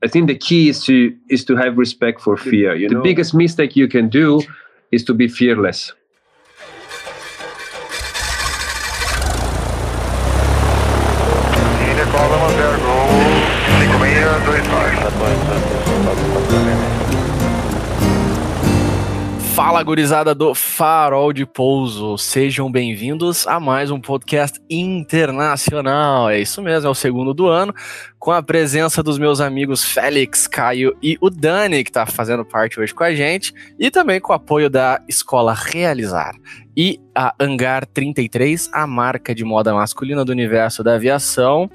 I think the key is to is to have respect for fear. You the know? biggest uh, mistake you can do is to be fearless. Fala, gurizada do Farol de Pouso. Sejam bem-vindos a mais um podcast internacional. É isso mesmo, é o segundo do ano, com a presença dos meus amigos Félix, Caio e o Dani, que está fazendo parte hoje com a gente, e também com o apoio da Escola Realizar. E a Hangar 33, a marca de moda masculina do universo da aviação.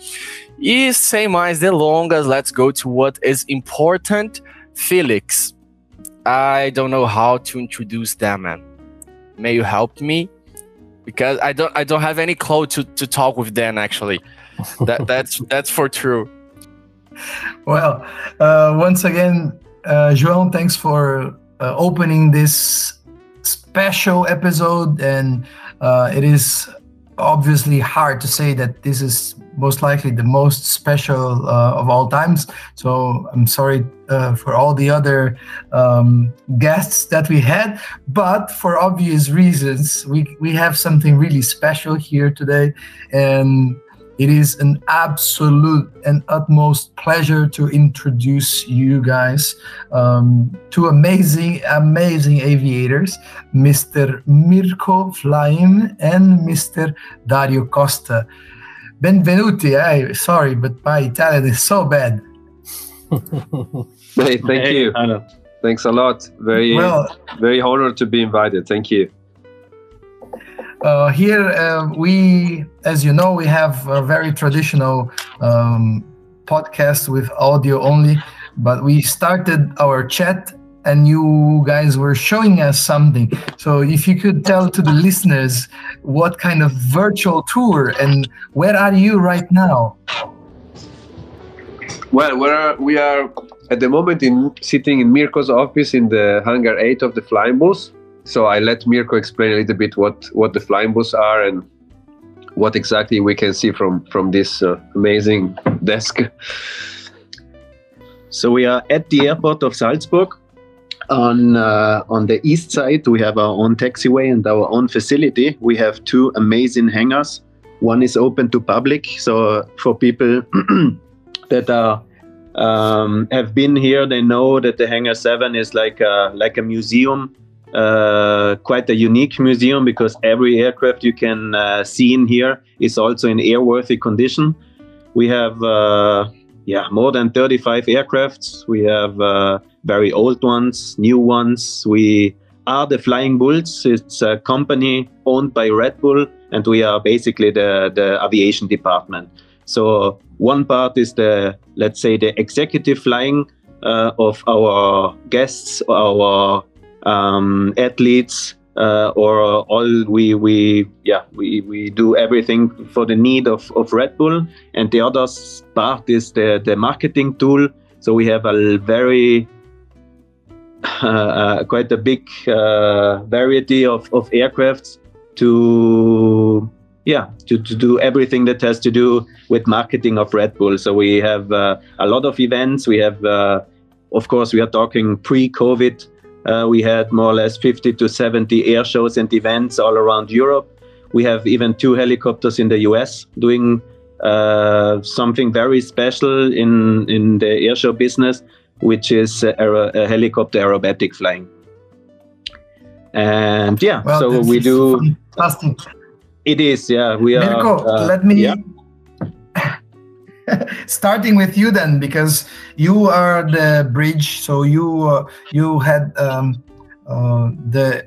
E sem mais delongas, let's go to what is important. Felix, I don't know how to introduce them, man. May you help me? Because I don't I don't have any clue to, to talk with them actually. that that's that's for true. Well, uh, once again, uh, João, thanks for uh, opening this special episode, and uh, it is obviously hard to say that this is most likely the most special uh, of all times. So I'm sorry uh, for all the other um, guests that we had, but for obvious reasons, we we have something really special here today, and it is an absolute and utmost pleasure to introduce you guys um, to amazing, amazing aviators, Mr. Mirko Flaim and Mr. Dario Costa. Benvenuti. I sorry, but my Italian is so bad. hey, thank hey, you. Thanks a lot. Very, well, very honored to be invited. Thank you. Uh, here uh, we, as you know, we have a very traditional um, podcast with audio only, but we started our chat and you guys were showing us something. So if you could tell to the listeners what kind of virtual tour and where are you right now? Well, we're, we are at the moment in sitting in Mirko's office in the hangar 8 of the Flying Bulls. So I let Mirko explain a little bit what, what the flying bus are and what exactly we can see from, from this uh, amazing desk. So we are at the airport of Salzburg on uh, on the east side, we have our own taxiway and our own facility. We have two amazing hangars. One is open to public, so for people that are um, have been here, they know that the Hangar Seven is like a, like a museum, uh, quite a unique museum because every aircraft you can uh, see in here is also in airworthy condition. We have uh, yeah more than 35 aircrafts. We have uh, very old ones, new ones. We are the Flying Bulls. It's a company owned by Red Bull, and we are basically the, the aviation department. So one part is the, let's say, the executive flying uh, of our guests, our um, athletes, uh, or all we we yeah we, we do everything for the need of, of Red Bull and the other part is the the marketing tool so we have a very quite a big uh, variety of, of aircrafts to yeah to, to do everything that has to do with marketing of red bull. So we have uh, a lot of events. We have uh, of course we are talking pre-covid uh, we had more or less 50 to 70 air shows and events all around europe. We have even two helicopters in the us doing uh, something very special in in the airshow business which is aero, helicopter aerobatic flying. And yeah, well, so we do. Fantastic. It is, yeah. We are. Mirko, uh, let me. Yeah. starting with you then because you are the bridge so you uh, you had um, uh, the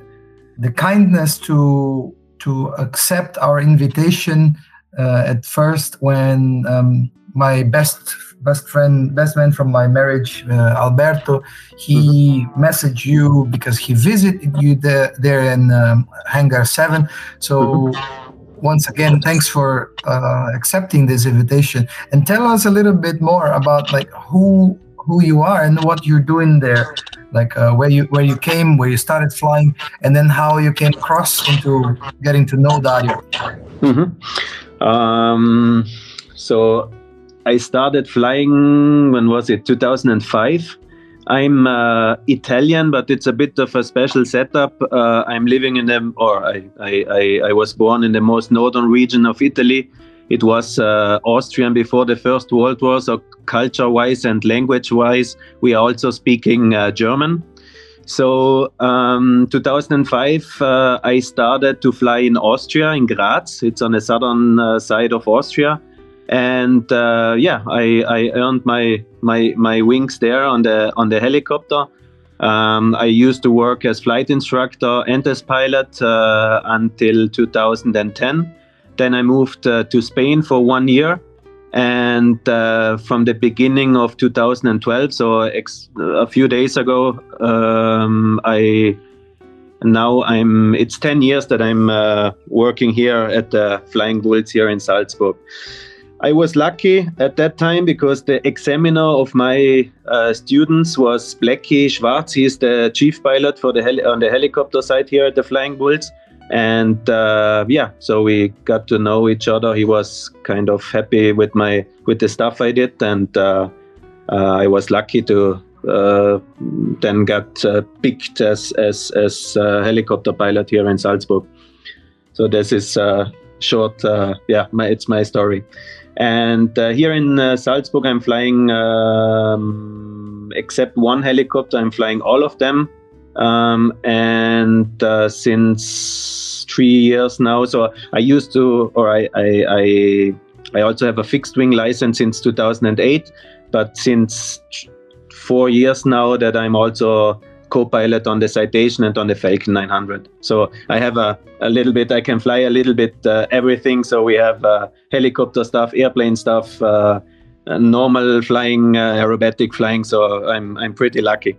the kindness to to accept our invitation uh, at first when um, my best best friend, best man from my marriage, uh, Alberto, he mm-hmm. messaged you because he visited you there, there in um, Hangar 7. So, mm-hmm. once again, thanks for uh, accepting this invitation. And tell us a little bit more about like who who you are and what you're doing there like uh, where you where you came where you started flying and then how you came across into getting to know dario mm-hmm. um, so I started flying. When was it? 2005. I'm uh, Italian, but it's a bit of a special setup. Uh, I'm living in the, or I, I, I, was born in the most northern region of Italy. It was uh, Austrian before the First World War, so culture-wise and language-wise, we are also speaking uh, German. So, um, 2005, uh, I started to fly in Austria, in Graz. It's on the southern uh, side of Austria and uh, yeah, I, I earned my my my wings there on the on the helicopter. Um, I used to work as flight instructor and as pilot uh, until 2010. Then I moved uh, to Spain for one year, and uh, from the beginning of 2012, so ex- a few days ago, um, I now I'm. It's 10 years that I'm uh, working here at the Flying Bulls here in Salzburg. I was lucky at that time because the examiner of my uh, students was Blacky Schwarz. He's the chief pilot for the heli- on the helicopter side here at the Flying Bulls. And uh, yeah, so we got to know each other. He was kind of happy with my with the stuff I did, and uh, uh I was lucky to uh, then get uh, picked as as as helicopter pilot here in Salzburg. So this is short. yeah, my, it's my story. And uh, here in uh, Salzburg, I'm flying, um, except one helicopter, I'm flying all of them. Um, and uh, since three years now, so I used to, or I, I, I, I also have a fixed wing license since 2008. But since four years now, that I'm also co-pilot on the Citation and on the Falcon 900. So I have a, a little bit, I can fly a little bit uh, everything. So we have uh, helicopter stuff, airplane stuff, uh, normal flying, uh, aerobatic flying. So I'm, I'm pretty lucky.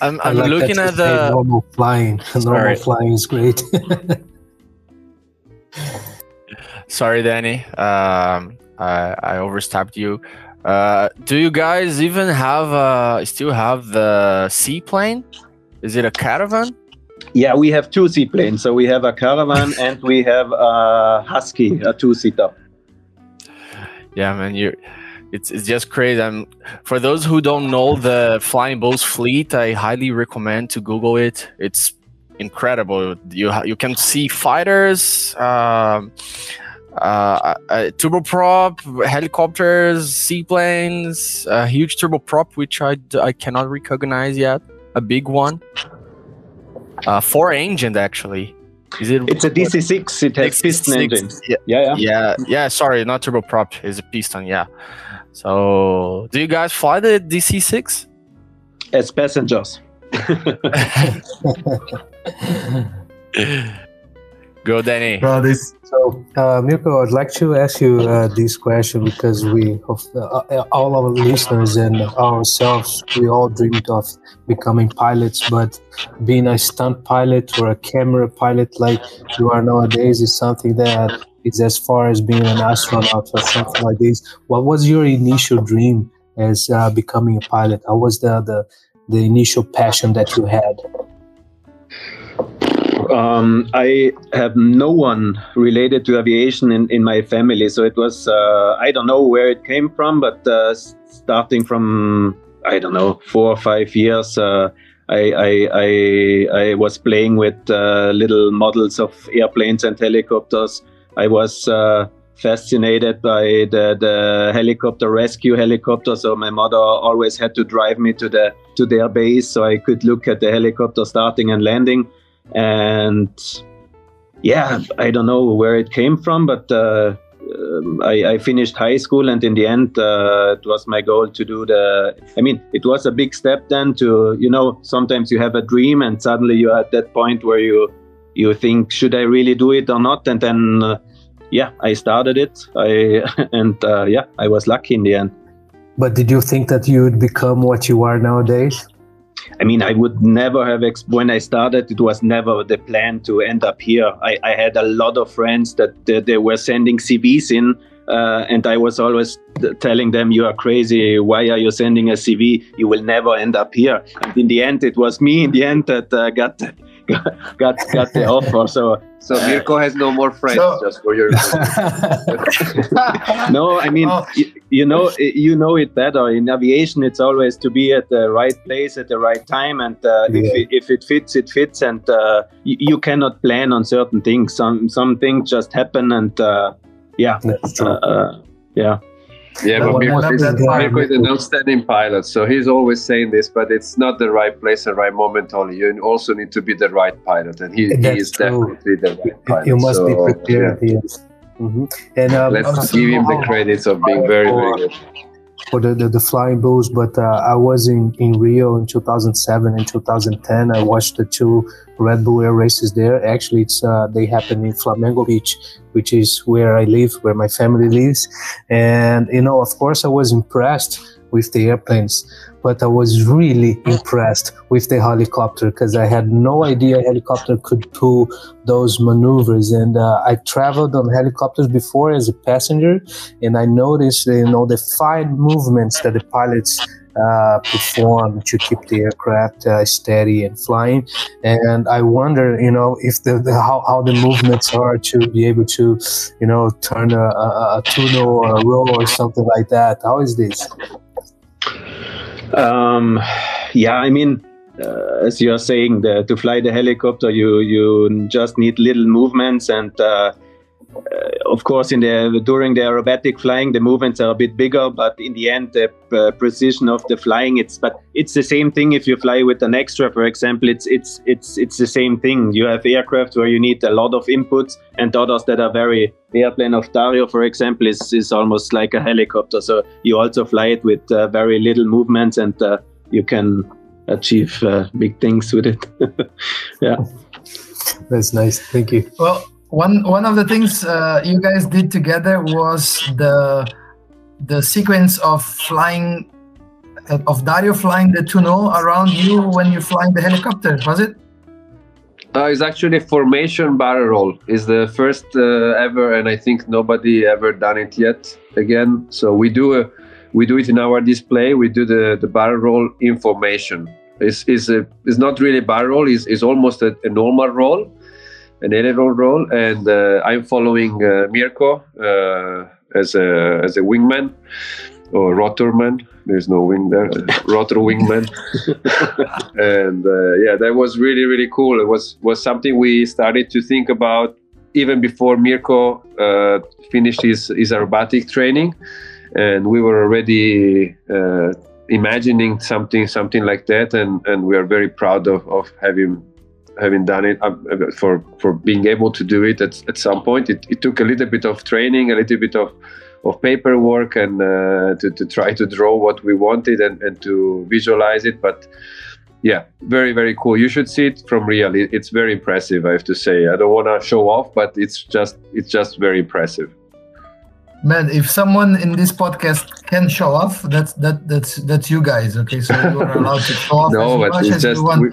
I'm, I'm like looking at the normal flying. Normal flying is great. Sorry, Danny. Um, I, I overstepped you. Uh, do you guys even have uh still have the seaplane? Is it a caravan? Yeah, we have two seaplanes. So we have a caravan and we have a husky, a two-seater. Yeah, man, you it's it's just crazy. I'm, for those who don't know the Flying Bulls fleet, I highly recommend to Google it. It's incredible. You you can see fighters, um, uh, uh, turboprop, helicopters, seaplanes, a huge turboprop which I, I cannot recognize yet, a big one. Uh, four engine actually. Is it? It's a DC6. It has piston engine. Yeah. yeah, yeah, yeah, yeah. Sorry, not turboprop. It's a piston. Yeah. So, do you guys fly the DC6? As passengers. Go, Danny. Well, this, so, uh, Mirko, I'd like to ask you uh, this question because we, uh, all our listeners and ourselves, we all dreamed of becoming pilots, but being a stunt pilot or a camera pilot like you are nowadays is something that is as far as being an astronaut or something like this. What was your initial dream as uh, becoming a pilot? How was the, the the initial passion that you had? Um, I have no one related to aviation in, in my family, so it was uh, I don't know where it came from, but uh, starting from I don't know four or five years, uh, I, I, I, I was playing with uh, little models of airplanes and helicopters. I was uh, fascinated by the, the helicopter rescue helicopter. So my mother always had to drive me to the to their base so I could look at the helicopter starting and landing and yeah, I don't know where it came from, but uh, um, I, I, finished high school, and in the end, uh, it was my goal to do the. I mean, it was a big step then to you know. Sometimes you have a dream, and suddenly you're at that point where you you think, should I really do it or not? And then, uh, yeah, I started it. I and uh, yeah, I was lucky in the end. But did you think that you would become what you are nowadays? I mean, I would never have, exp- when I started, it was never the plan to end up here. I, I had a lot of friends that, that they were sending CVs in, uh, and I was always telling them, You are crazy. Why are you sending a CV? You will never end up here. And in the end, it was me in the end that uh, got got got the offer. So So Mirko has no more friends, So- just for your no, I mean, Oh. y- you know, you know it better. In aviation, it's always to be at the right place at the right time, and uh, if, it, if it fits, it fits, and uh, y- you cannot plan on certain things. Some some things just happen, and uh, yeah, That's true. uh, yeah. Yeah, but Mirko is. Mirko is an outstanding pilot, so he's always saying this, but it's not the right place and right moment only. You also need to be the right pilot, and he, he is true. definitely the right pilot. you must be so, prepared. Yes. Mhm. And um, Let's give him the credits of being very, very good. For the, the, the flying bulls but uh, i was in, in rio in 2007 and 2010 i watched the two red bull air races there. Actually it's uh, they happen in flamengo beach which is where i live where my family lives. And you know of course i was impressed with the airplanes but i was really impressed with the helicopter because i had no idea a helicopter could pull those maneuvers and uh, i traveled on helicopters before as a passenger and I noticed, you know, the fine movements that the pilots uh, perform to keep the aircraft uh, steady and flying. And I wonder, you know, if the, the how, how the movements are to be able to, you know, turn a, a, a tunnel or a roll or something like that. How is this? Um, yeah, I mean, uh, as you are saying, the, to fly the helicopter, you you just need little movements, and uh, of course, in the during the aerobatic flying, the movements are a bit bigger, but in the end, the uh, precision of the flying, it's but it's the same thing. If you fly with an extra, for example, it's it's it's it's the same thing. You have aircraft where you need a lot of inputs, and others that are very. The airplane of Dario, for example, is is almost like a helicopter. So you also fly it with uh, very little movements, and uh, you can achieve uh, big things with it. yeah. That's nice. Thank you. Well, one one of the things uh, you guys did together was the the sequence of flying uh, of Dario flying the tunnel around you when you're flying the helicopter. Was it? Uh, it's actually formation barrel roll. Is the first uh, ever, and I think nobody ever done it yet. Again, so we do a, we do it in our display. We do the the barrel roll in formation. It's is a it's not really barrel roll. Is is almost a, a normal roll, an aileron roll, and uh, I'm following uh, Mirko uh, as a as a wingman or rotorman. There's no wing there. Rotor wingman and uh, yeah, that was really really cool. It was was something we started to think about even before Mirko uh, finished his his aerobatic training, and we were already uh, imagining something something like that, and and we are very proud of of having having done it uh, for for being able to do it at, at some point. It, it took a little bit of training, a little bit of of paperwork and uh, to, to try to draw what we wanted and, and to visualize it but yeah very very cool you should see it from real it's very impressive i have to say i don't want to show off but it's just it's just very impressive Man, if someone in this podcast can show off, that's that that's that's you guys. Okay, so you are allowed to show off no as much as just you want. we-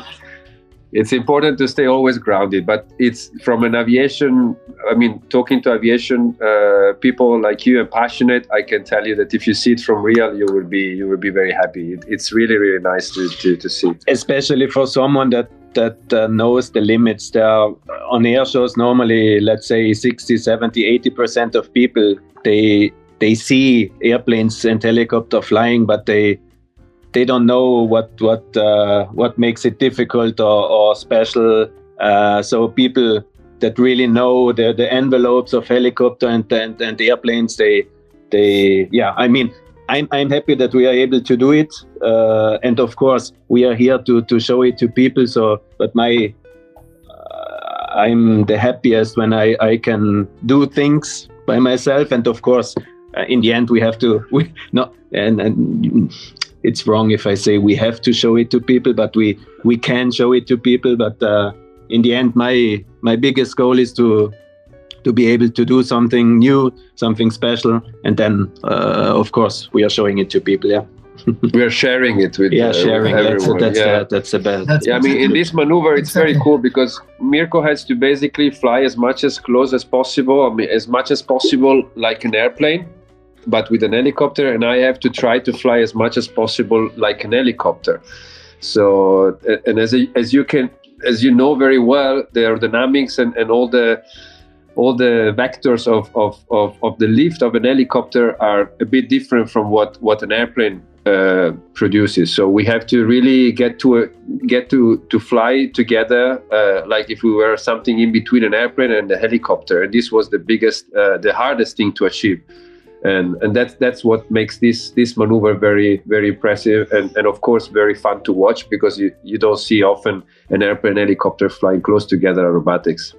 it's important to stay always grounded but it's from an aviation i mean talking to aviation uh, people like you and passionate i can tell you that if you see it from real you will be you will be very happy. It, it's really really nice to, to, to see. Especially for someone that that uh, knows the limits there are on air shows normally let's say 60 70 80 percent of people they they see airplanes and helicopter flying but they they don't know what what uh, what makes it difficult or, or special. Uh, so people that really know the, the envelopes of helicopter and, and, and airplanes they they yeah i mean I'm, I'm happy that we are able to do it. Uh, and of course we are here to, to show it to people. So but my uh, i'm the happiest when I, I can do things by myself. And of course uh, in the end we have to we no and, and it's wrong if i say we have to show it to people but we we can show it to people. But uh, in the end my my biggest goal is to to be able to do something new something special. And then uh, of course we are showing it to people yeah. We are sharing it with yeah uh, sharing with that's everyone. that's yeah. the, that's the best That's Yeah, I mean, in this maneuver, it's very cool because Mirko has to basically fly as much as close as possible, I mean, as much as possible like an airplane, but with an helicopter, and I have to try to fly as much as possible like an helicopter. So, and as a, as you can as you know very well, the aerodynamics and, and all the all the vectors of, of, of, of the lift of an helicopter are a bit different from what, what an airplane uh, produces. So we have to really get to a, get to to fly together, uh, like if we were something in between an airplane and a helicopter. And this was the biggest, uh, the hardest thing to achieve. And and that's that's what makes this this maneuver very very impressive and, and of course very fun to watch because you, you don't see often an airplane and helicopter flying close together aerobatics.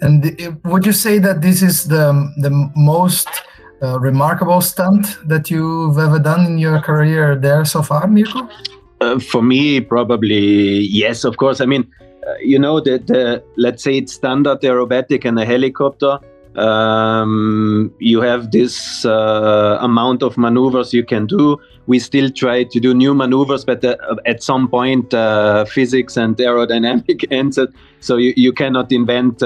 And would you say that this is the the most uh, remarkable stunt that you've ever done in your career there so far, Mirko? Uh, for me, probably yes. Of course, I mean, uh, you know, the, the let's say it's standard aerobatic and a helicopter. Um, you have this uh, amount of maneuvers you can do. We still try to do new maneuvers, but uh, at some point, uh, physics and aerodynamic ends it. So you, you cannot invent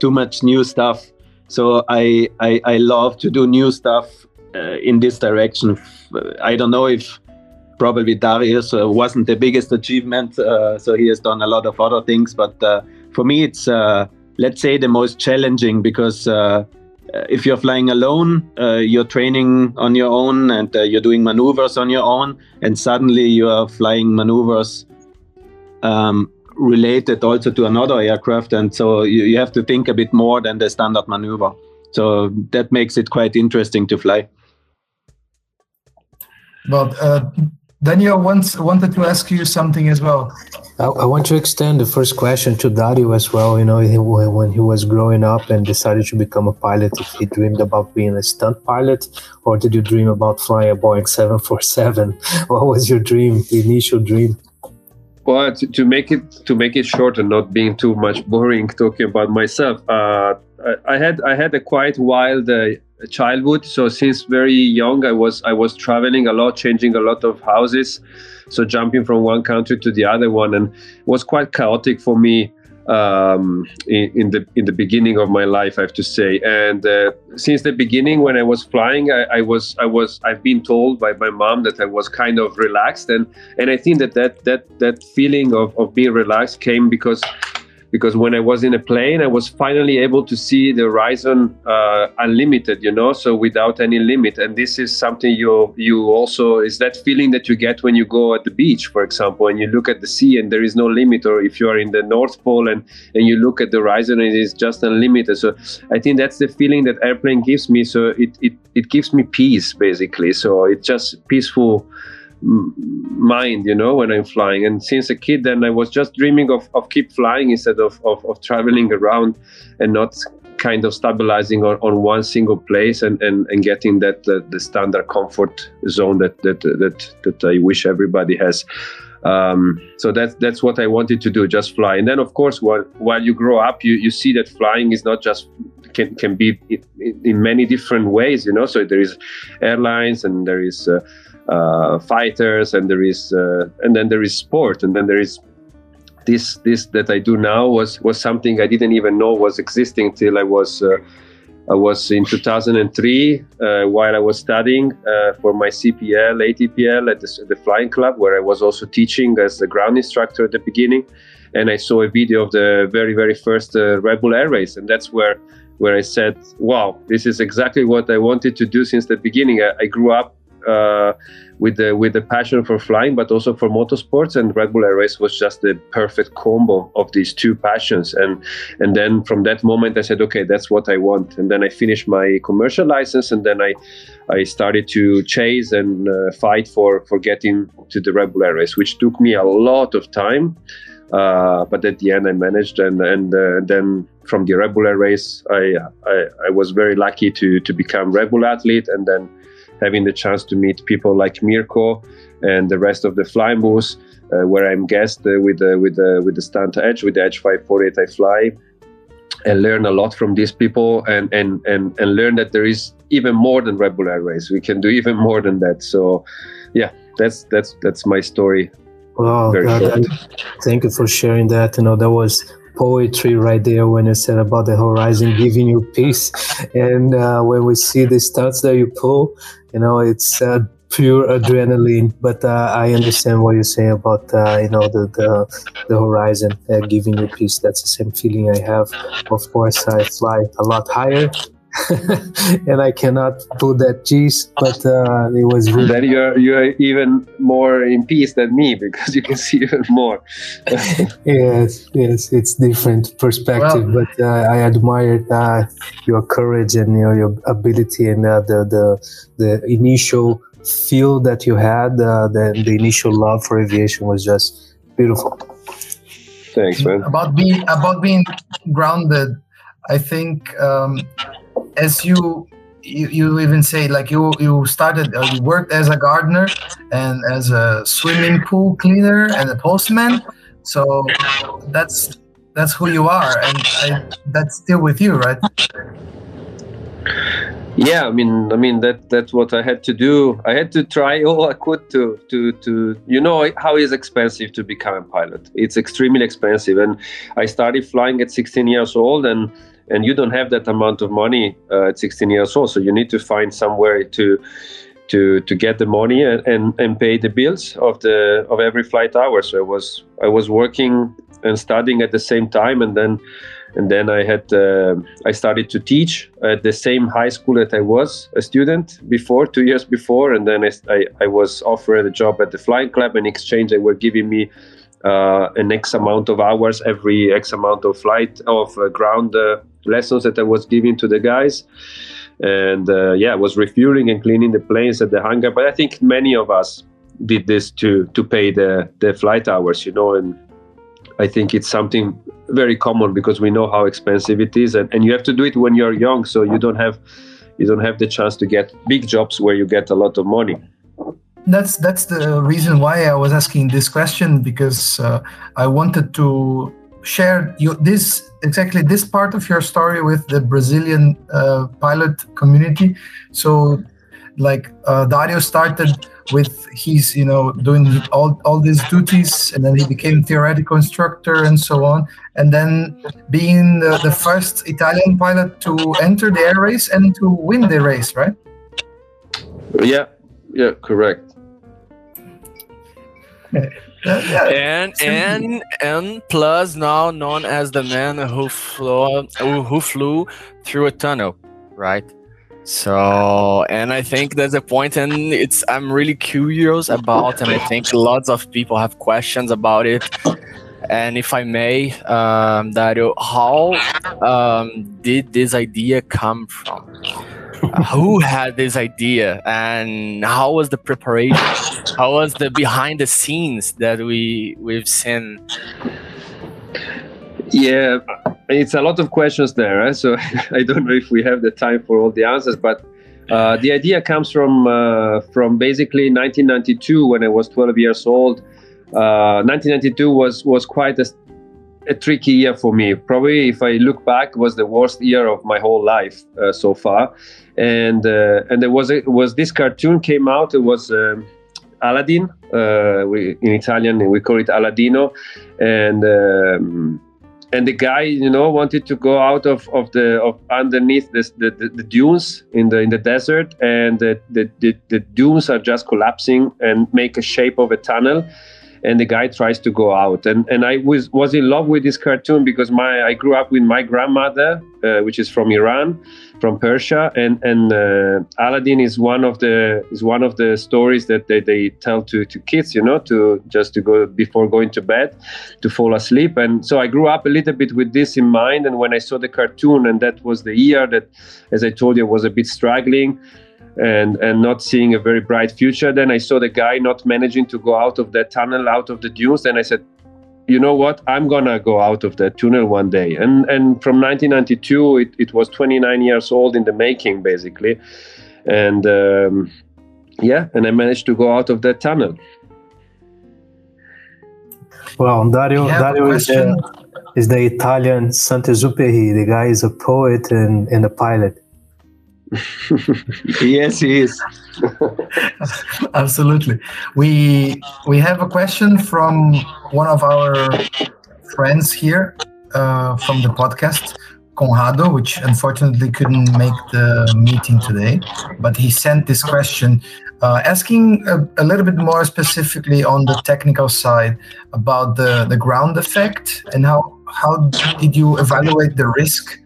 too much new stuff so I, I, I love to do new stuff uh, in this direction. I don't know if probably Dario's uh, wasn't the biggest achievement, uh, so he has done a lot of other things. But uh, for me, it's uh, let's say the most challenging because uh, if you're flying alone, you're training on your own and you're doing maneuvers on your own, and suddenly you are flying maneuvers um, related also to another aircraft, and so you, you have to think a bit more than the standard maneuver. So that makes it quite interesting to fly. But uh, Daniel wants wanted to ask you something as well. I, I, want to extend the first question to Dario as well. You know, he, when he was growing up and decided to become a pilot, if he dreamed about being a stunt pilot, or did you dream about flying a Boeing 747? What was your dream, the initial dream? Well, to, to, make it to make it short and not being too much boring talking about myself, uh, I, I, had I had a quite wild uh, childhood. So since very young, I was I was traveling a lot, changing a lot of houses, so jumping from one country to the other one, and it was quite chaotic for me um, in, in, the in the beginning of my life, I have to say. And uh, since the beginning, when I was flying, I, I, was I was I've been told by my mom that I was kind of relaxed, and and I think that that that that feeling of, of being relaxed came because because when I was in a plane, I was finally able to see the horizon uh, unlimited, you know, so without any limit. And this is something you you also is that feeling that you get when you go at the beach, for example, and you look at the sea and there is no limit, or if you are in the North Pole and and you look at the horizon it is just unlimited. So I think that's the feeling that airplane gives me. So it it it gives me peace basically. So it's just peaceful mind you know when i'm flying and since a kid then i was just dreaming of, of keep flying instead of, of, of traveling around and not kind of stabilizing on, on one single place and, and, and getting that the, the standard comfort zone that, that that that i wish everybody has um, so that's that's what I wanted to do, just fly. And then, of course, while while you grow up, you, you see that flying is not just can can be in, in many different ways, you know. So there is airlines and there is uh, uh, fighters and there is uh, and then there is sport and then there is this this that I do now was was something I didn't even know was existing till I was uh, I was in 2003 uh, while I was studying uh, for my CPL ATPL at the, the, flying club where I was also teaching as a ground instructor at the beginning. And I saw a video of the very very first uh, Red Bull Air Race and that's where where I said wow this is exactly what I wanted to do since the beginning. I, I grew up uh, with the with the passion for flying, but also for motorsports. And Red Bull Race was just the perfect combo of these two passions. And and then from that moment, I said, okay, that's what I want. And then I finished my commercial license, and then I I started to chase and uh, fight for for getting to the Red Bull Race, which took me a lot of time. Uh, but at the end, I managed, and and uh, then from the Air Race, I, I, I was very lucky to to become Bull athlete, and then having the chance to meet people like Mirko and the rest of the Flying Bulls, uh, where I'm guest uh, with the with the with the Stunt Edge with the Edge 548 I fly, and learn a lot from these people and and and and learn that there is even more than Red Bull Air Race. We can do even more than that. So, yeah, that's that's that's my story. Wow, thank you for sharing that. You know, that was poetry right there when you said about the horizon giving you peace. And uh, when we see the stunts that you pull, you know, it's uh, pure adrenaline. But uh, I understand what you're saying about uh, you know the the, the horizon uh, giving you peace. That's the same feeling I have. Of course, I fly a lot higher. and I cannot pull that cheese, but uh, it was really. Then you're you're even more in peace than me because you can see even more. yes, yes, it's different perspective, well, but uh, I admire uh, your courage and your, your ability and uh, the the the initial feel that you had, uh, the, the initial love for aviation was just beautiful. Thanks, man. About being about being grounded, I think um, as you, you you even say like you you started uh, you worked as a gardener and as a swimming pool cleaner and a postman, so that's that's who you are, and I, that's still with you, right? yeah i mean i mean that that's what i had to do. I had to try all i could to to to you know how it's expensive to become a pilot? It's extremely expensive. And i started flying at 16 years old and and you don't have that amount of money uh, at 16 years old so you need to find somewhere to to to get the money and, and and pay the bills of the of every flight hour so i was i was working and studying at the same time and then and then I had uh, I started to teach at the same high school that I was a student before, two years before, and then I, I, I was offered a job at the flying club. In exchange, they were giving me uh, an X amount of hours every X amount of flight of uh, ground uh, lessons that I was giving to the guys. And uh, yeah, I was refueling and cleaning the planes at the hangar. But I think many of us did this to to pay the the flight hours, you know, and I think it's something very common because we know how expensive it is, and, and you have to do it when you're young, so you don't have you don't have the chance to get big jobs where you get a lot of money. That's that's the reason why I was asking this question because uh, I wanted to share you, this exactly this part of your story with the Brazilian uh, pilot community. So, like uh, Dario started with he's you know doing all, all these duties and then he became theoretical instructor and so on. And then being the, the first italian pilot to enter the air race and to win the race right? Yeah yeah correct and and and plus now known as the man who flew who flew through a tunnel right so, and I think there's a point, and it's I'm really curious about, and I think lots of people have questions about it. And if I may, um, Dario, how um, did this idea come from? Who had this idea, and how was the preparation? How was the behind the scenes that we we've seen? Yeah, it's a lot of questions there, so I don't know if we have the time for all the answers. But uh, the idea comes from uh, from basically 1992 when I was 12 years old. Uh, 1992 was was quite a, a, tricky year for me. Probably, if I look back, was the worst year of my whole life uh, so far. And uh, and there was a, was this cartoon came out. It was. Um, Aladdin, uh, we, in Italian we call it Aladino, and um, and the guy you know wanted to go out of, of the of underneath this, the, the, the dunes in the in the desert and the, the, the, the dunes are just collapsing and make a shape of a tunnel and the guy tries to go out and and i was was in love with this cartoon because my i grew up with my grandmother uh, which is from iran from persia and and uh, aladdin is one of the is one of the stories that they, they tell to to kids you know to just to go before going to bed to fall asleep and so i grew up a little bit with this in mind and when i saw the cartoon and that was the year that as i told you was a bit struggling and and not seeing a very bright future. Then I saw the guy not managing to go out of that tunnel, out of the dunes. And I said, you know what? I'm gonna go out of that tunnel one day. And and from 1992, it, it was 29 years old in the making, basically. And um, yeah, and I managed to go out of that tunnel. Well, Dario, Dario is the, is the Italian Saint-Exupéry. The guy is a poet and, and a pilot. yes, he is. Absolutely. We we have a question from one of our friends here uh, from the podcast, Conrado, which unfortunately couldn't make the meeting today, but he sent this question Uh, asking a, a, little bit more specifically on the technical side about the, the ground effect and how how did you evaluate the risk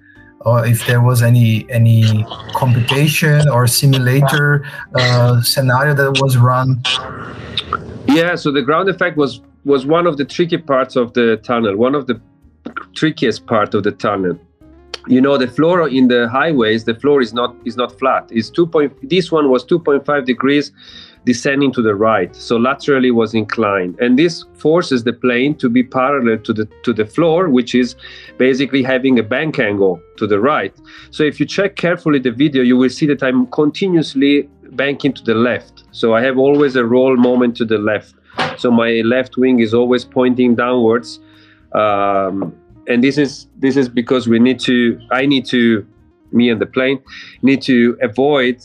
or if there was any any computation or simulator uh, scenario that was run? Yeah so the ground effect was was one of the tricky parts of the tunnel one of the trickiest part of the tunnel. You know the floor in the highways the floor is not is not flat. It's 2 point this one was 2.5 degrees descending to the right so laterally was inclined. And this forces the plane to be parallel to the to the floor which is basically having a bank angle to the right. So if you check carefully the video you will see that i'm continuously banking to the left. So i have always a roll moment to the left so my left wing is always pointing downwards. Um, and this is this is because we need to i need to me and the plane need to avoid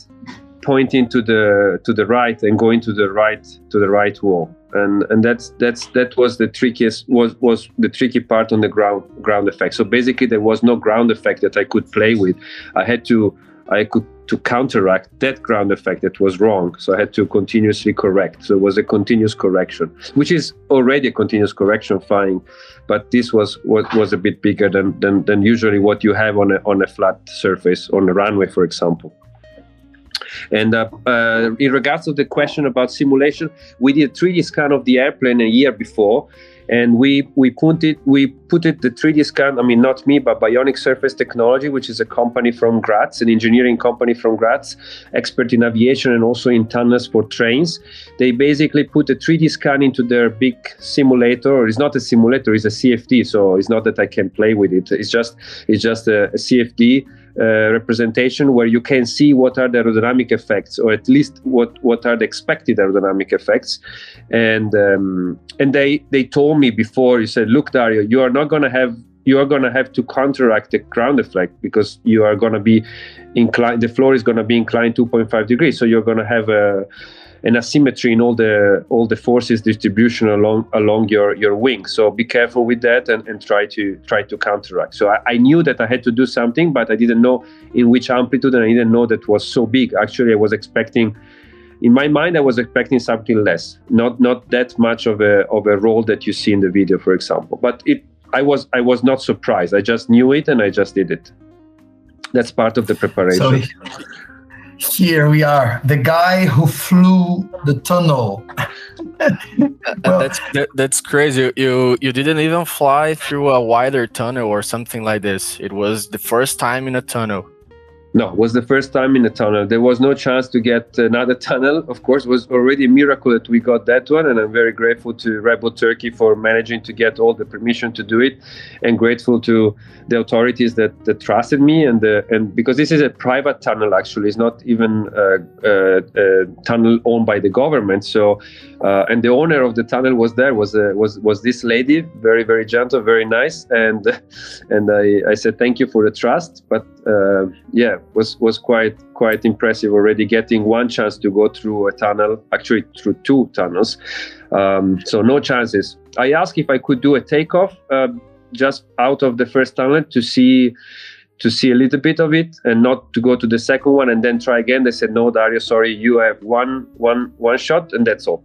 pointing to the to the right and going to the right to the right wall. And and that's that's that was the trickiest was was the tricky part on the ground ground effect. So basically there was no ground effect that i could play with. I had to i could to counteract that ground effect that was wrong. So I had to continuously correct. So it was a continuous correction, which is already a continuous correction, fine. But this was what was a bit bigger than, than, than usually what you have on a, on a flat surface, on a runway, for example. And uh, uh, in regards to the question about simulation, we did a 3D scan of the airplane a year before, and we we put it we put it the 3D scan. I mean, not me, but Bionic Surface Technology, which is a company from Graz, an engineering company from Graz, expert in aviation and also in tunnels for trains. They basically put a 3D scan into their big simulator. It's not a simulator; it's a CFD. So it's not that I can play with it. It's just it's just a, a CFD uh, representation where you can see what are the aerodynamic effects, or at least what what are the expected aerodynamic effects. And um, and they they told me before. You said, look, Dario, you are not going to have you are going to have to counteract the ground effect because you are going to be inclined the floor is going to be inclined 2.5 degrees so you're going to have a an asymmetry in all the all the forces distribution along along your your wing. So be careful with that and, and try to try to counteract. So I, I knew that I had to do something, but I didn't know in which amplitude, and I didn't know that was so big. Actually, I was expecting. In my mind, I was expecting something less, not not that much of a of a roll that you see in the video, for example. But it, I was I was not surprised. I just knew it and I just did it. That's part of the preparation. So, here we are, the guy who flew the tunnel. well, that's that, that's crazy. You you didn't even fly through a wider tunnel or something like this. It was the first time in a tunnel. No, it was the first time in a tunnel. There was no chance to get another tunnel. Of course, it was already a miracle that we got that one, and I'm very grateful to Red Bull Turkey for managing to get all the permission to do it, and grateful to the authorities that, that trusted me. And the, and because this is a private tunnel, actually, it's not even a, a, a tunnel owned by the government. So, uh, and the owner of the tunnel was there was uh, was was this lady, very very gentle, very nice, and and I, I said thank you for the trust, but uh, yeah, was was quite quite impressive already getting one chance to go through a tunnel, actually through two tunnels. Um, so no chances. I asked if I could do a takeoff uh, just out of the first tunnel to see to see a little bit of it and not to go to the second one and then try again. They said no, Dario, sorry, you have one one one shot and that's all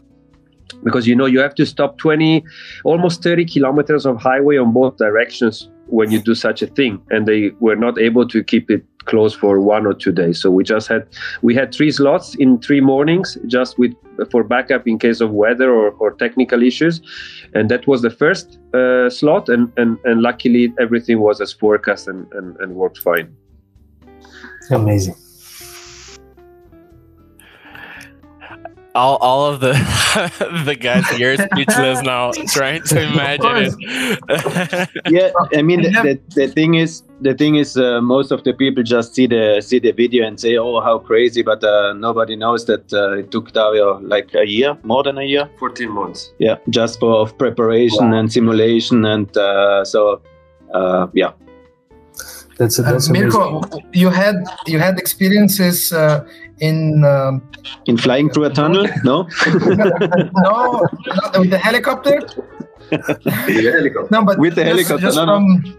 because you know you have to stop 20 almost 30 kilometers of highway on both directions when you do such a thing. And they were not able to keep it closed for one or two days. So we just had we had three slots in three mornings just with for backup in case of weather or, or technical issues. And that was the first uh, slot. And, and and luckily everything was as forecast and, and, and worked fine. Amazing all, all of the the guys here speechless now trying to imagine it. yeah i mean the, the, the, thing is the thing is uh, most of the people just see the see the video and say oh how crazy but uh, nobody knows that uh, it took dario like a year more than a year? 14 months. Yeah just for preparation wow. and simulation and uh, so uh, yeah that's that's Mirko, you had you had experiences uh, in um, in flying through a tunnel? No, no, with the helicopter. the helicopter. No, but with the just, helicopter. Just no, from,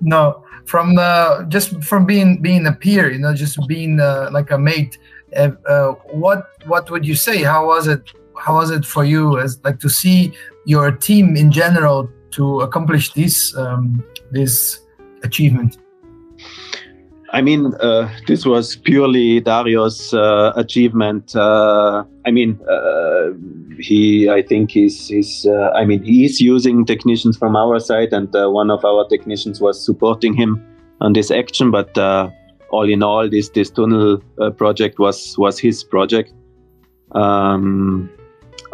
no, from the just from being being a peer, you know, just being uh, like a mate. uh, uh, what what would you say? How was it? How was it for you as like to see your team in general to accomplish this um, this achievement? I mean, uh, this was purely Dario's uh, achievement. Uh, I mean, uh, he, I think he's, he's uh, I mean, he's using technicians from our side, and uh, one of our technicians was supporting him on this action. But all in all, this this tunnel project was was his project. Um,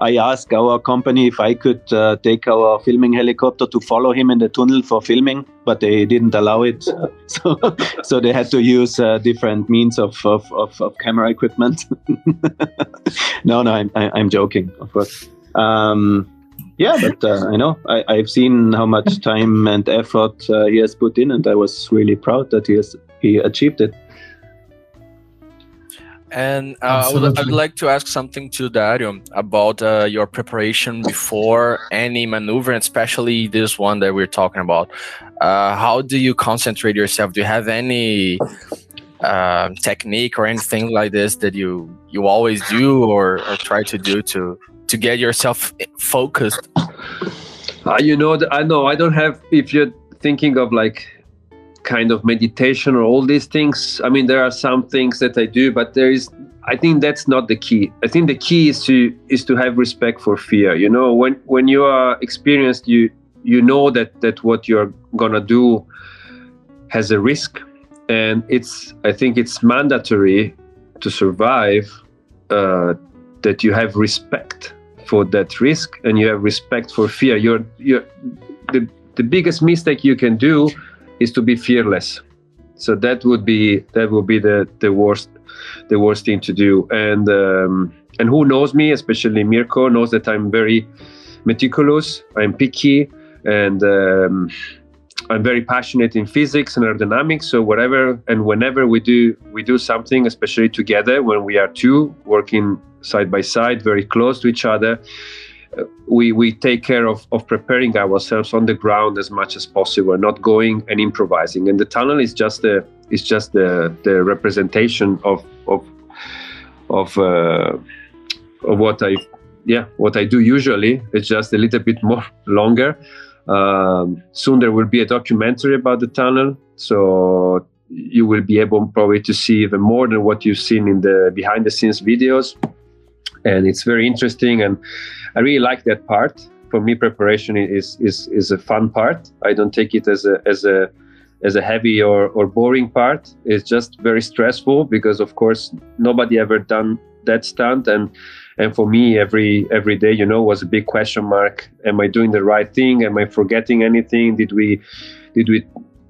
I asked our company if I could uh, take our filming helicopter to follow him in the tunnel for filming, but they didn't allow it. so, so they had to use uh, different means of, of, of, of camera equipment. no, no, I'm, I'm joking, of course. Um, yeah, but uh, I know I, I've seen how much time and effort uh, he has put in, and I was really proud that he has he achieved it. And uh, I would, I'd like to ask something to Dario about uh, your preparation before any maneuver, especially this one that we're talking about. Uh, how do you concentrate yourself? Do you have any uh, technique or anything like this that you you always do or, or try to do to to get yourself focused? Uh, you know, I know I don't have. If you're thinking of like kind of meditation or all these things. I mean there are some things that i do but there is i think that's not the key. I think the key is to is to have respect for fear you know? When when you are experienced you you know that that what you're gonna do has a risk. And it's i think it's mandatory to survive uh, that you have respect for that risk and you have respect for fear. You're you're the the biggest mistake you can do is to be fearless. So that would be that would be the the worst the worst thing to do. And um, and who knows me, especially Mirko, knows that I'm very meticulous. I'm picky, and um, I'm very passionate in physics and aerodynamics. So whatever and whenever we do we do something, especially together when we are two working side by side, very close to each other, we we take care of, of preparing ourselves on the ground as much as possible, not going and improvising. And the tunnel is just the is just the the representation of of of uh, of what I yeah what I do usually. It's just a little bit more longer. Um, soon there will be a documentary about the tunnel, so you will be able probably to see even more than what you've seen in the behind the scenes videos and it's very interesting and i really like that part. For me preparation is is is a fun part. I don't take it as a as a as a heavy or, or boring part. It's just very stressful because of course nobody ever done that stunt. And and for me every every day you know was a big question mark. Am i doing the right thing? Am i forgetting anything? Did we did we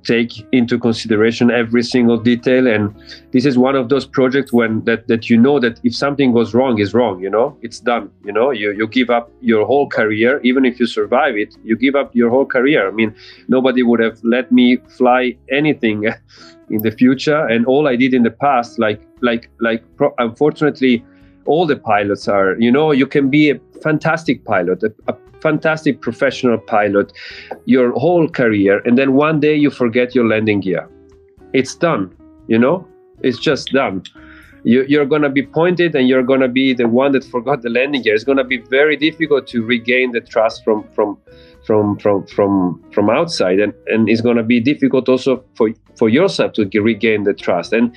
take into consideration every single detail. And this is one of those projects when that that you know that if something goes wrong is wrong you know? It's done you know? You you give up your whole career. Even if you survive it you give up your whole career. I mean nobody would have let me fly anything in the future. And all i did in the past like like like pro- unfortunately all the pilots are you know you can be a fantastic pilot a, a fantastic professional pilot your whole career and then one day you forget your landing gear. It's done you know? It's just done. You, you're going to be pointed and you're going to be the one that forgot the landing gear. It's going to be very difficult to regain the trust from from from from from from outside and and it's going to be difficult also for for yourself to regain the trust. And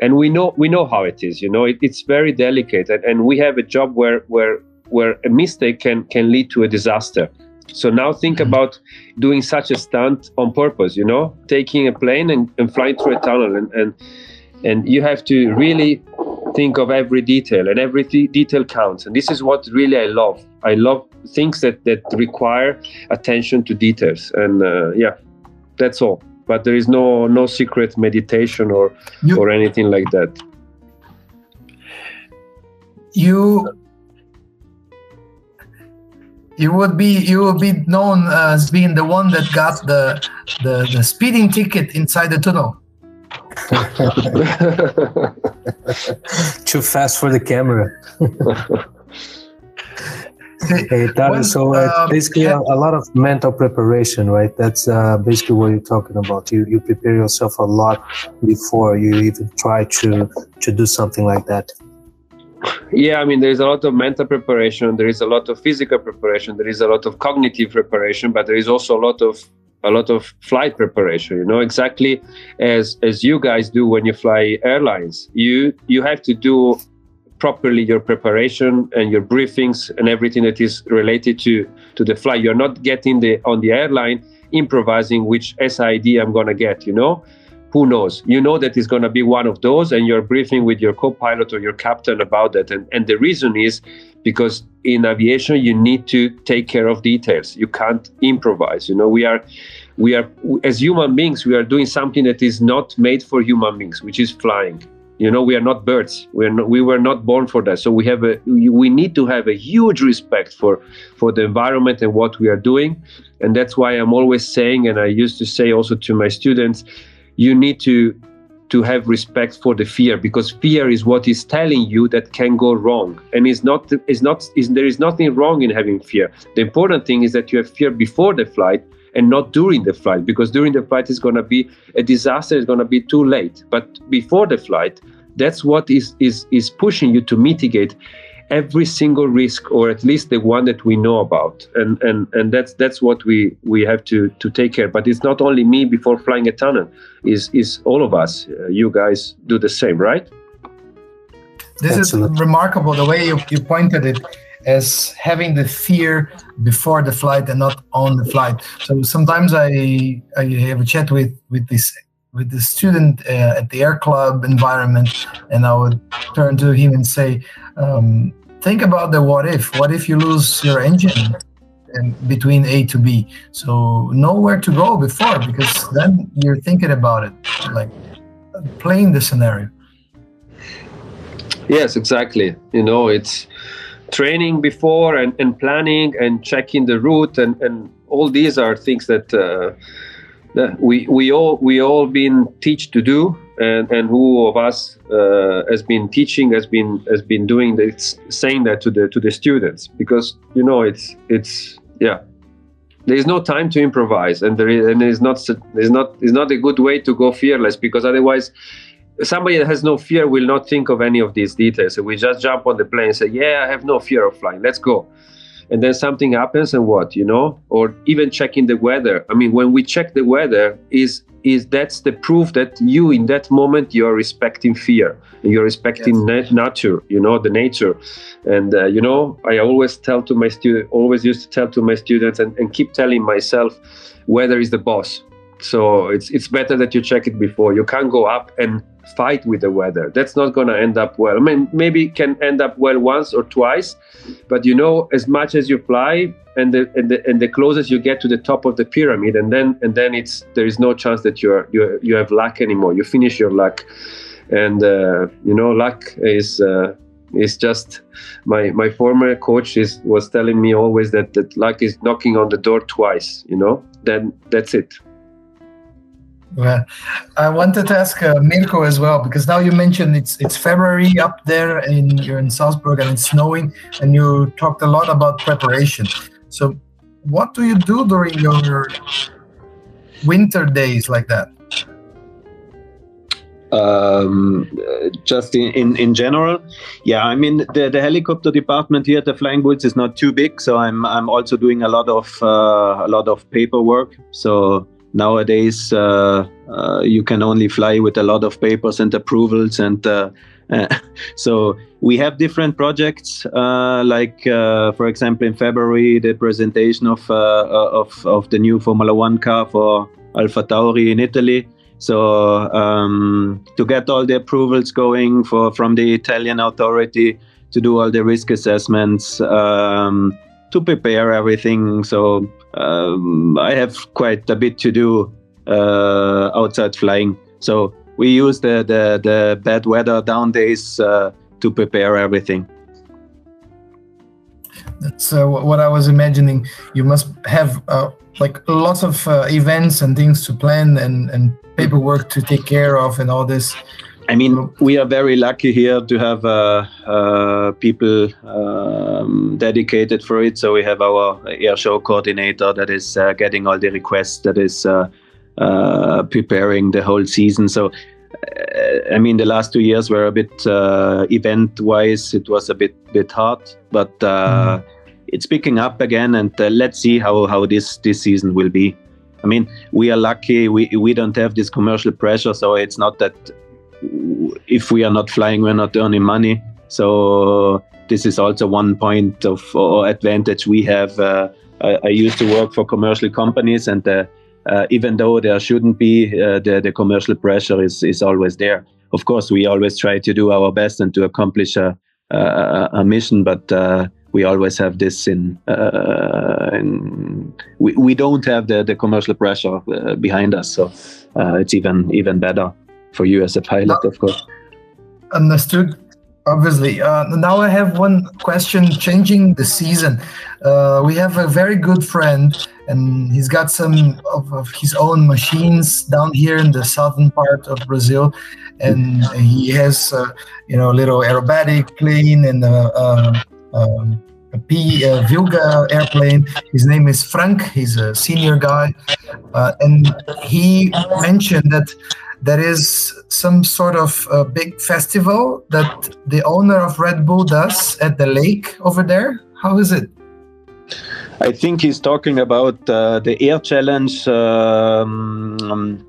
and we know we know how it is you know? It, it's very delicate and, and we have a job where where where a mistake can can lead to a disaster. So now think mm-hmm. about doing such a stunt on purpose you know taking a plane and, and flying through a tunnel and, and and you have to really think of every detail and every detail counts. And this is what really i love. I love things that that require attention to details. And uh, yeah that's all. But there is no no secret meditation or you, or anything like that. You you would be you would be known as being the one that got the the, the speeding ticket inside the tunnel. Too fast for the camera. Hey, When, so uh, um, basically a, a lot of mental preparation, right? That's uh, basically what you're talking about. You you prepare yourself a lot before you even try to to do something like that. Yeah, I mean, there is a lot of mental preparation, there is a lot of physical preparation, there is a lot of cognitive preparation, but there is also a lot of a lot of flight preparation. You know, exactly as as you guys do when you fly airlines. You you have to do properly your preparation and your briefings and everything that is related to to the flight. You're not getting the on the airline improvising which SID I'm gonna get. You know who knows? You know that it's going to be one of those and you're briefing with your co-pilot or your captain about that. And, and the reason is because in aviation you need to take care of details. You can't improvise you know? We are we are as human beings we are doing something that is not made for human beings which is flying. You know we are not birds. We are not, we were not born for that. So we have a we need to have a huge respect for for the environment and what we are doing. And that's why i'm always saying and i used to say also to my students you need to to have respect for the fear because fear is what is telling you that can go wrong. And it's not is not is there is nothing wrong in having fear. The important thing is that you have fear before the flight and not during the flight because during the flight is going to be a disaster it's going to be too late. But before the flight that's what is is is pushing you to mitigate every single risk or at least the one that we know about. And and and that's that's what we we have to to take care. But it's not only me before flying a tunnel. Is is all of us. Uh, you guys do the same right? This Excellent. is remarkable the way you, you pointed it as having the fear before the flight and not on the flight. So sometimes I I have a chat with with this with the student uh, at the air club environment, and I would turn to him and say, um, "Think about the what if. What if you lose your engine?" Between A to B, so know where to go before, because then you're thinking about it, like playing the scenario. yes exactly you know it's training before and, and planning and checking the route and, and all these are things that uh, we we all we all been teach to do and and who of us uh, has been teaching has been has been doing this saying that to the to the students. Because you know it's it's yeah. There is no time to improvise and there is and there's not there's not is not a good way to go fearless because otherwise somebody that has no fear will not think of any of these details. So we just jump on the plane and say yeah i have no fear of flying. Let's go and then something happens and what you know? Or even checking the weather. I mean when we check the weather is is that's the proof that you in that moment you're respecting fear you're respecting nat- nature you know the nature. And uh, you know i always tell to my student always used to tell to my students and, and keep telling myself weather is the boss. So it's it's better that you check it before. You can't go up and fight with the weather. That's not going to end up well. I mean maybe it can end up well once or twice but you know as much as you fly and the, and the and the closest you get to the top of the pyramid and then and then it's there is no chance that you're you you have luck anymore. You finish your luck. And uh, you know luck is uh, is just my my former coach is was telling me always that that luck is knocking on the door twice you know? Then that's it Well, I wanted to ask uh, Mirko as well because now you mentioned it's it's February up there in you're in Salzburg and it's snowing, and you talked a lot about preparation. So, what do you do during your winter days like that? um, just in, in, in general yeah i mean the, the helicopter department here at the flying bulls is not too big so i'm i'm also doing a lot of uh, a lot of paperwork so nowadays uh, uh, you can only fly with a lot of papers and approvals and uh, so we have different projects like for example in february the presentation of, of of the new formula one car for AlphaTauri in italy so um, to get all the approvals going for from the Italian authority to do all the risk assessments, um, to prepare everything. So um, I have quite a bit to do uh, outside flying. So we use the the, the bad weather down days uh, to prepare everything. That's uh, what I was imagining. You must have uh, like lots of uh, events and things to plan and and paperwork to take care of and all this. I mean, we are very lucky here to have uh, uh, people um, dedicated for it. So we have our air show coordinator that is uh, getting all the requests, that is uh, uh, preparing the whole season. So, uh, I mean, the last two years were a bit event-wise, it was a bit bit hard, but mm. it's picking up again, and let's see how how this this season will be. I mean, we are lucky. We we don't have this commercial pressure, so it's not that if we are not flying, we're not earning money. So this is also one point of advantage we have. Uh, I, I, used to work for commercial companies, and uh, uh, even though there shouldn't be, uh, the, the commercial pressure is, is always there. Of course, we always try to do our best and to accomplish a, a, a mission, but uh, we always have this in, uh, in we, we don't have the, the commercial pressure behind us, so it's even even better for you as a pilot, of course. Understood. Obviously. Uh, now I have one question. Changing the season, uh, we have a very good friend, and he's got some of, of, his own machines down here in the southern part of Brazil, and he has, uh, you know, a little aerobatic plane and a, a, um, a P a Vilga airplane. His name is Frank. He's a senior guy, uh, and he mentioned that there is some sort of a big festival that the owner of Red Bull does at the lake over there. How is it? I think he's talking about uh, the Air Challenge. Um,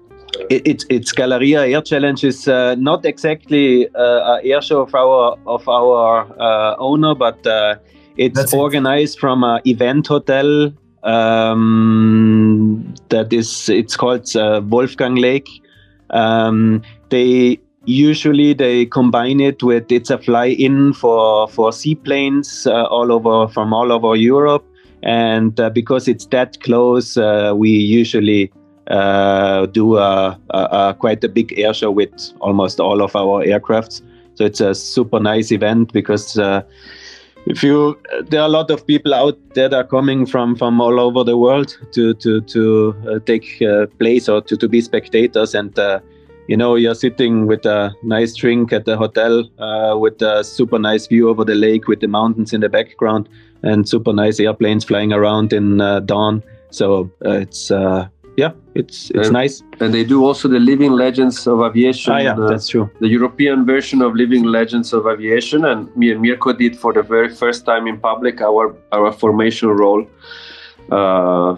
it, it, it's Scalaria Air Challenge is uh, not exactly uh, an air show of our of our uh, owner, but uh, it's That's organized it. from an event hotel um, that is it's called uh, Wolfgang Lake um, they usually they combine it with it's a fly-in for for seaplanes uh, all over from all over Europe, and uh, because it's that close, uh, we usually uh, do a, a, a, quite a big air show with almost all of our aircrafts. So it's a super nice event because uh, if you there are a lot of people out there that are coming from from all over the world to to to uh, take uh, place or to, to be spectators. And uh, you know you're sitting with a nice drink at the hotel uh, with a super nice view over the lake with the mountains in the background and super nice airplanes flying around in uh, dawn. So uh, it's yeah, it's it's and, nice. And they do also the Living Legends of Aviation. Ah, yeah, the, that's true. The European version of Living Legends of Aviation, and me and Mirko did for the very first time in public our our formation role. Uh,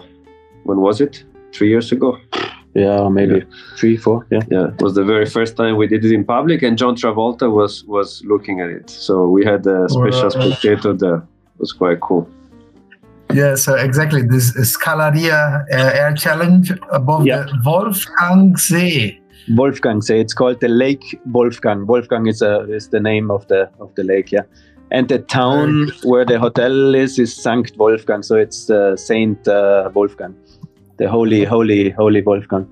when was it? Three years ago. Yeah, maybe yeah. three, four. Yeah, yeah. It was the very first time we did it in public, and John Travolta was was looking at it. So we had a special spectator there. It was quite cool. Yeah, so exactly this Scalaria uh, Air Challenge above yeah. the Wolfgangsee. Wolfgangsee. It's called the Lake Wolfgang. Wolfgang is a is the name of the of the lake. Yeah, and the town where the hotel is is Sankt Wolfgang. So it's uh, Saint uh, Wolfgang, the holy holy holy Wolfgang.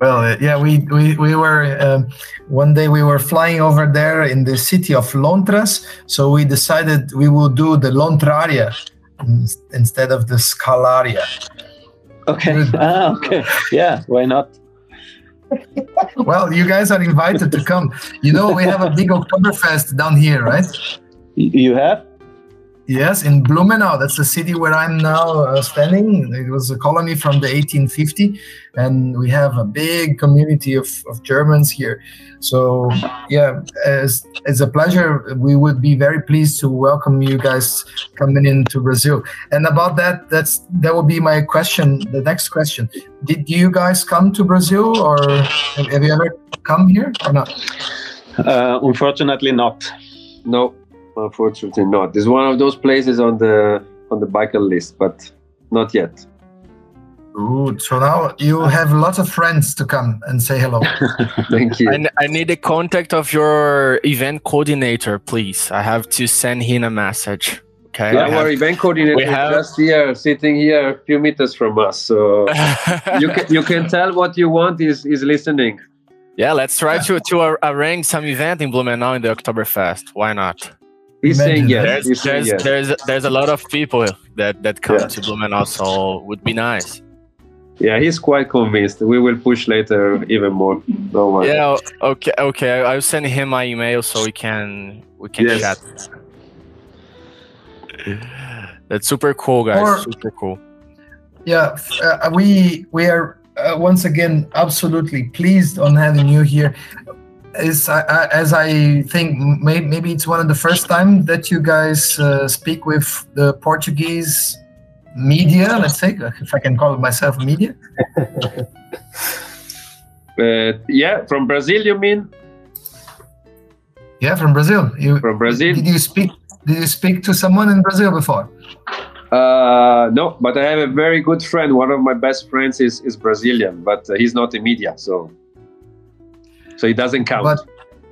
Well, uh, yeah, we we, we were um, one day we were flying over there in the city of Lontras, so we decided we will do the Lontraria instead of the Scalaria. Okay. ah, okay. Yeah. Why not? well, you guys are invited to come. You know, we have a big Oktoberfest down here, right? You have? Yes, in Blumenau. That's the city where I'm now uh, standing. It was a colony from the 1850, and we have a big community of, of Germans here. So, yeah, it's, it's a pleasure. We would be very pleased to welcome you guys coming into Brazil. And about that, that's that will be my question. The next question: Did you guys come to Brazil, or have you ever come here or not? Uh, unfortunately, not. No. Unfortunately, not. It's one of those places on the on the bucket list, but not yet. Good. So now you have lots of friends to come and say hello. Thank you. I, I need the contact of your event coordinator, please. I have to send him a message. Okay. Yeah, our event coordinator is have... just here, sitting here a few meters from us. So you can you can tell what you want is is listening. Yeah, let's try to to arrange some event in Blumenau in the Oktoberfest. Why not? He's saying yes. There's, He's there's, yes. there's, there's a lot of people that, that come yeah. to Blumenau, so would be nice. Yeah, he's quite convinced. We will push later even more. Don't worry. Yeah. Okay. Okay. I'll send him my email so we can we can Yes. chat. That's super cool, guys. Or- super cool. Yeah, uh, we we are uh, once again absolutely pleased on having you here. Is I as I think may, maybe it's one of the first time that you guys uh, speak with the Portuguese media. Let's say, if I can call it myself media. Uh, yeah, from Brazil, you mean? Yeah, from Brazil. You From Brazil? did you speak? Did you speak to someone in Brazil before? Uh, no, but I have a very good friend. One of my best friends is, is Brazilian, but uh, he's not in media, so so it doesn't count. But-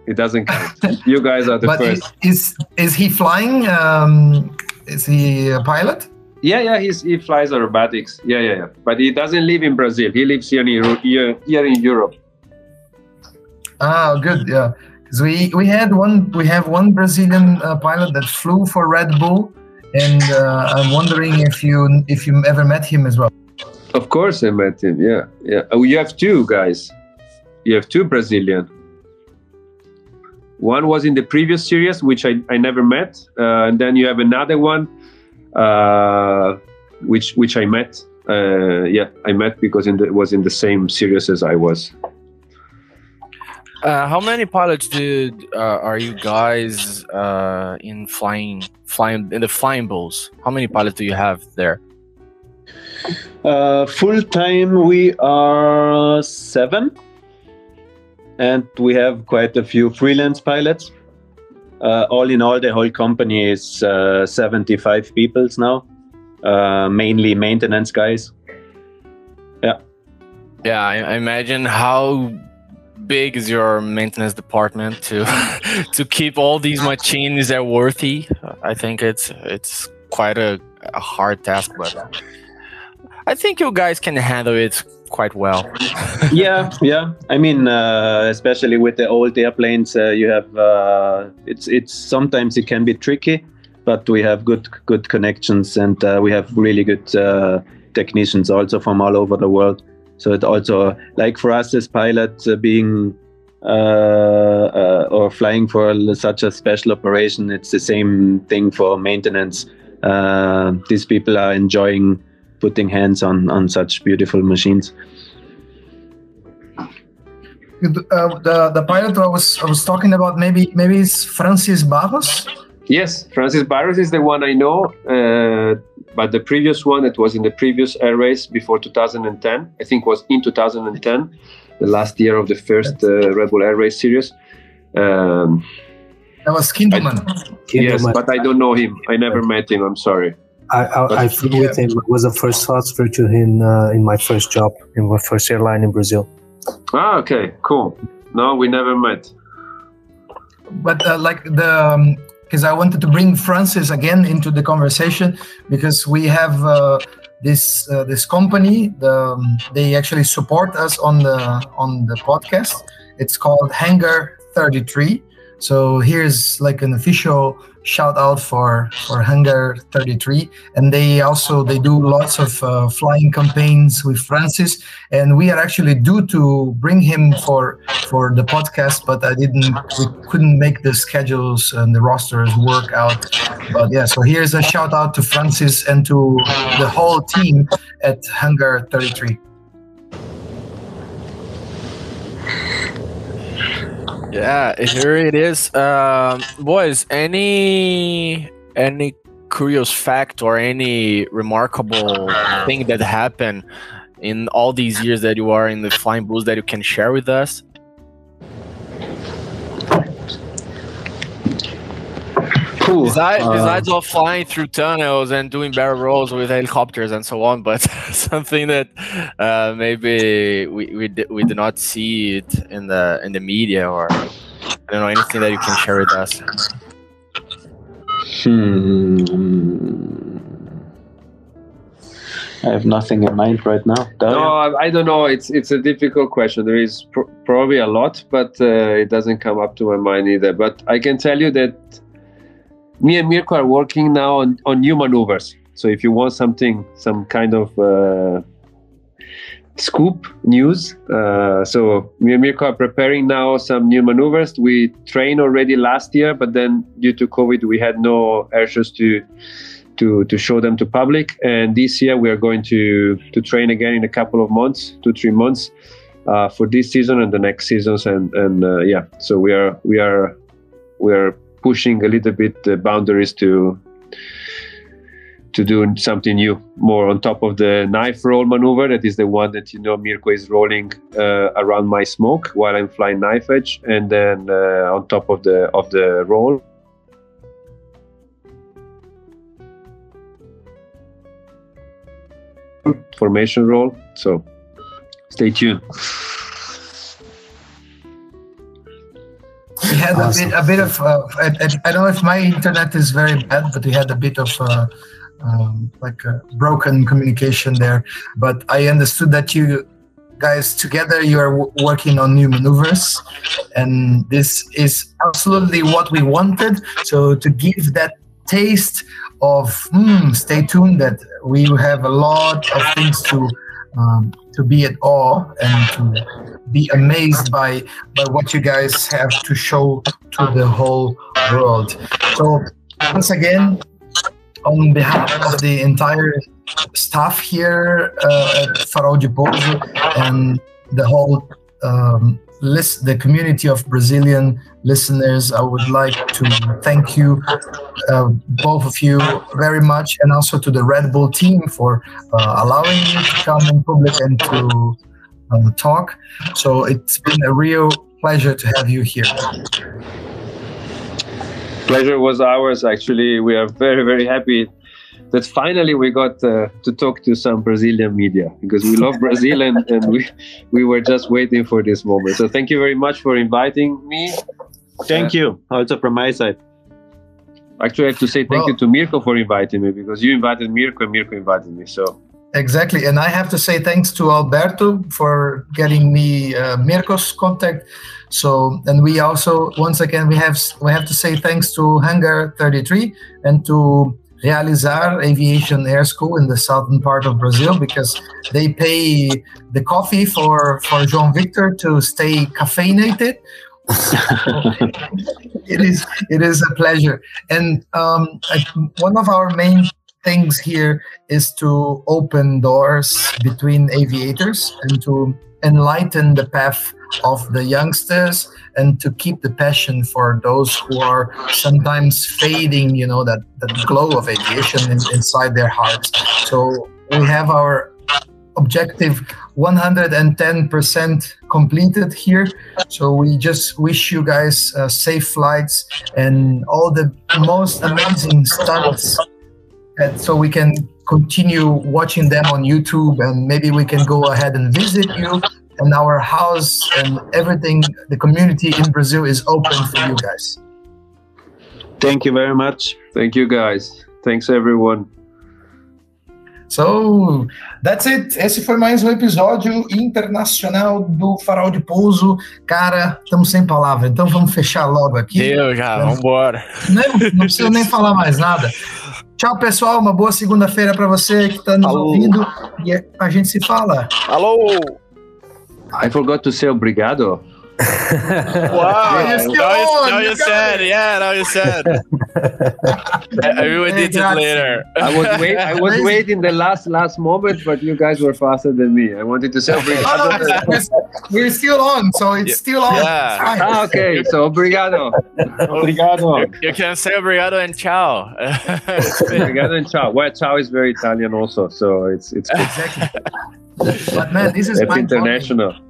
it doesn't count. you guys are the but first. is is he flying? Um, is he a pilot? Yeah, yeah, he's, he flies aerobatics. Yeah, yeah, yeah. But he doesn't live in Brazil. He lives here in Euro- here, here in Europe. Ah, good. Yeah, because we we had one we have one Brazilian uh, pilot that flew for Red Bull, and uh, I'm wondering if you if you ever met him as well. Of course, I met him. Yeah, yeah. Oh, you have two guys. You have two Brazilian. One was in the previous series, which I, I never met, uh, and then you have another one, uh, which which I met. Uh, yeah, I met because in the, was in the same series as I was. Uh, how many pilots did uh, are you guys uh, in flying flying in the flying bulls? How many pilots do you have there? Uh, full time, we are seven, and we have quite a few freelance pilots. Uh, all in all, the whole company is uh, 75 people now, uh, mainly maintenance guys. Yeah, I, I imagine how big is your maintenance department to to keep all these machines that worthy. I think it's it's quite a, a hard task, but I think you guys can handle it quite well. yeah, yeah. I mean, uh, especially with the old airplanes, uh, you have uh, it's it's sometimes it can be tricky, but we have good good connections and uh, we have really good uh, technicians also from all over the world. So it also like for us as pilots uh, being or flying for such a special operation, it's the same thing for maintenance. These people are enjoying putting hands on on such beautiful machines. Uh, the the pilot I was I was talking about maybe maybe it's Francis Barros. Yes, Francis Barros is the one I know, uh, but the previous one that was in the previous air race before 2010, I think was in 2010, the last year of the first uh, Red Bull Air Race series. Um, That was Kindlemann. yes, Kindlemann. but I don't know him. I never met him. I'm sorry. I, I, I flew with him. I was the first transfer to him uh, in my first job in my first airline in Brazil. Ah, okay, cool. No, we never met. but uh, like the because I wanted to bring Francis again into the conversation because we have uh, this uh, this company. The, um, they actually support us on the on the podcast. It's called Hangar Thirty Three. So here's like an official shout out for for Hangar 33, and they also they do lots of uh, flying campaigns with Francis, and we are actually due to bring him for for the podcast, but I didn't we couldn't make the schedules and the rosters work out. But yeah, so here's a shout out to Francis and to the whole team at Hangar 33. Yeah, here it is. Um, boys, any any curious fact or any remarkable thing that happened in all these years that you are in the flying bulls that you can share with us? Cool. Besides, Uh, besides of flying through tunnels and doing barrel rolls with helicopters and so on, but something that uh, maybe we we, d- we do not see it in the in the media or I don't know anything that you can share with us. Hmm. I have nothing in mind right now. Dario? No, I, I don't know. It's it's a difficult question. There is pr- probably a lot, but uh, it doesn't come up to my mind either. But I can tell you that me and Mirko are working now on, on new maneuvers. So if you want something, some kind of uh, scoop news. Uh, so me and Mirko are preparing now some new maneuvers. We trained already last year, but then due to COVID, we had no airshows to to to show them to public. And this year we are going to to train again in a couple of months, two three months, uh, for this season and the next seasons. And and uh, yeah, so we are we are we are pushing a little bit the boundaries to to do something new, more on top of the knife roll maneuver. That is the one that you know Mirko is rolling uh, around my smoke while I'm flying knife edge, and then uh, on top of the of the roll. Formation roll. So stay tuned. We had Awesome. a bit, a bit of. Uh, I, I- don't know if my internet is very bad, but we had a bit of uh, um, like a broken communication there. But I understood that you guys together you are w- working on new maneuvers, and this is absolutely what we wanted. So to give that taste of mm, stay tuned that we have a lot of things to um, to be at awe and to be amazed by by what you guys have to show to the whole world. So once again, on behalf of the entire staff here uh, at Farol de and the whole um, list, the community of Brazilian listeners, I would like to thank you, uh, both of you, very much, and also to the Red Bull team for uh, allowing me to come in public and to uh, talk. So it's been a real pleasure to have you here. Pleasure was ours. Actually, we are very very happy that finally we got uh, to talk to some Brazilian media because we love Brazil and, and we we were just waiting for this moment. So thank you very much for inviting me. Thank you. Also from my side. Actually, I have to say thank Well- you to Mirko for inviting me because you invited Mirko and Mirko invited me. So Exactly, and I have to say thanks to Alberto for getting me uh, Mirko's contact. So, and we also once again we have we have to say thanks to Hangar 33 and to Realizar Aviation Air School in the southern part of Brazil because they pay the coffee for for João Victor to stay caffeinated. it is it is a pleasure, and um, I- one of our main things here is to open doors between aviators and to enlighten the path of the youngsters and to keep the passion for those who are sometimes fading you know that, that glow of aviation in, inside their hearts. So we have our objective 110% completed here. So we just wish you guys uh, safe flights and all the most amazing stunts so we can continue watching them on YouTube and maybe we can go ahead and visit you and our house and everything the community in Brazil is open for you guys. Thank you very much. thank you guys. Thanks everyone. So, that's it. Esse foi mais um episódio internacional do Farol de Pouso. Cara, estamos sem palavra, então vamos fechar logo aqui. Deu já, vambora. Não, não preciso nem falar mais nada. Tchau, pessoal. Uma boa segunda-feira para você que está nos Alô. ouvindo. E a gente se fala. Alô! I forgot to say obrigado. Wow! Yes, now, you you, won, now you you got said, it. yeah, now you said. I, I will Hey, edit it later. I was wait, I was waiting the last last moment, but you guys were faster than me. I wanted to say No, no, obrigado. we're, we're still on, so it's Yeah. still on. Yeah. It's ah, okay. So obrigado. Obrigado. You, you can say obrigado and ciao. Obrigado and ciao. Well, ciao is very Italian also, so it's it's good. Exactly. But man, this is it's international. Before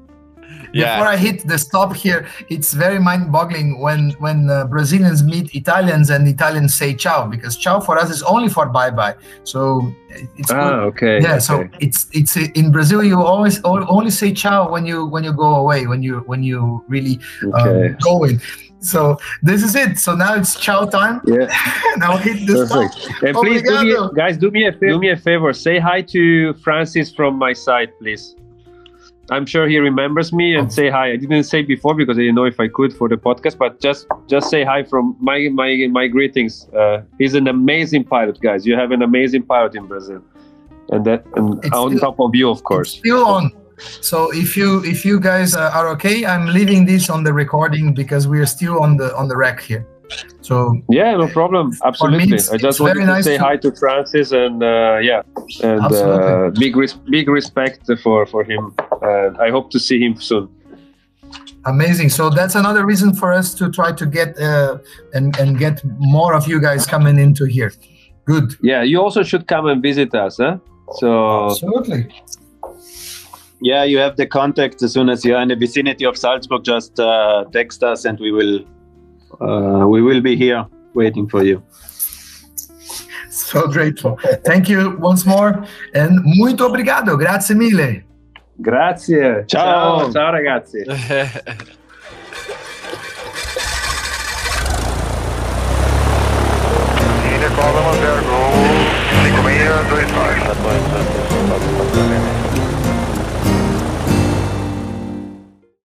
yeah. I hit the stop here, it's very mind-boggling when when uh, Brazilians meet Italians and Italians say ciao because ciao for us is only for bye-bye. So it's good. Ah, okay. yeah okay. so it's it's in brazil you always only say ciao when you when you go away when you when you really okay. um, going so this is it so now it's ciao time Yeah, now hit the stop perfect. And please do me, guys, do me a favor. Do me a favor. Say hi to Francis from my side, please. I'm sure he remembers me and say hi. I didn't say before because I didn't know if I could for the podcast, but just just say hi from my my my greetings. Uh, he's an amazing pilot, guys. You have an amazing pilot in Brazil, and that and It's on still- top of you, of course. still on so if you if you guys are okay, I'm leaving this on the recording because we are still on the on the rack here. So Yeah, no problem. Absolutely. it's- I just wanted to nice say to- hi to Francis and uh, yeah, and uh, big res- big respect for for him. And I hope to see him soon. amazing. So that's another reason for us to try to get uh, and and get more of you guys coming into here. Good. Yeah, you also should come and visit us, huh? So Absolutely. Yeah, you have the contact as soon as you're in the vicinity of Salzburg. Just uh, text us, and we will uh, we will be here waiting for you. So grateful. Thank you once more and muito obrigado. Grazie mille. grazie. Ciao. Ciao, ciao ragazzi. Ilha Cobra Manter, gol 5625.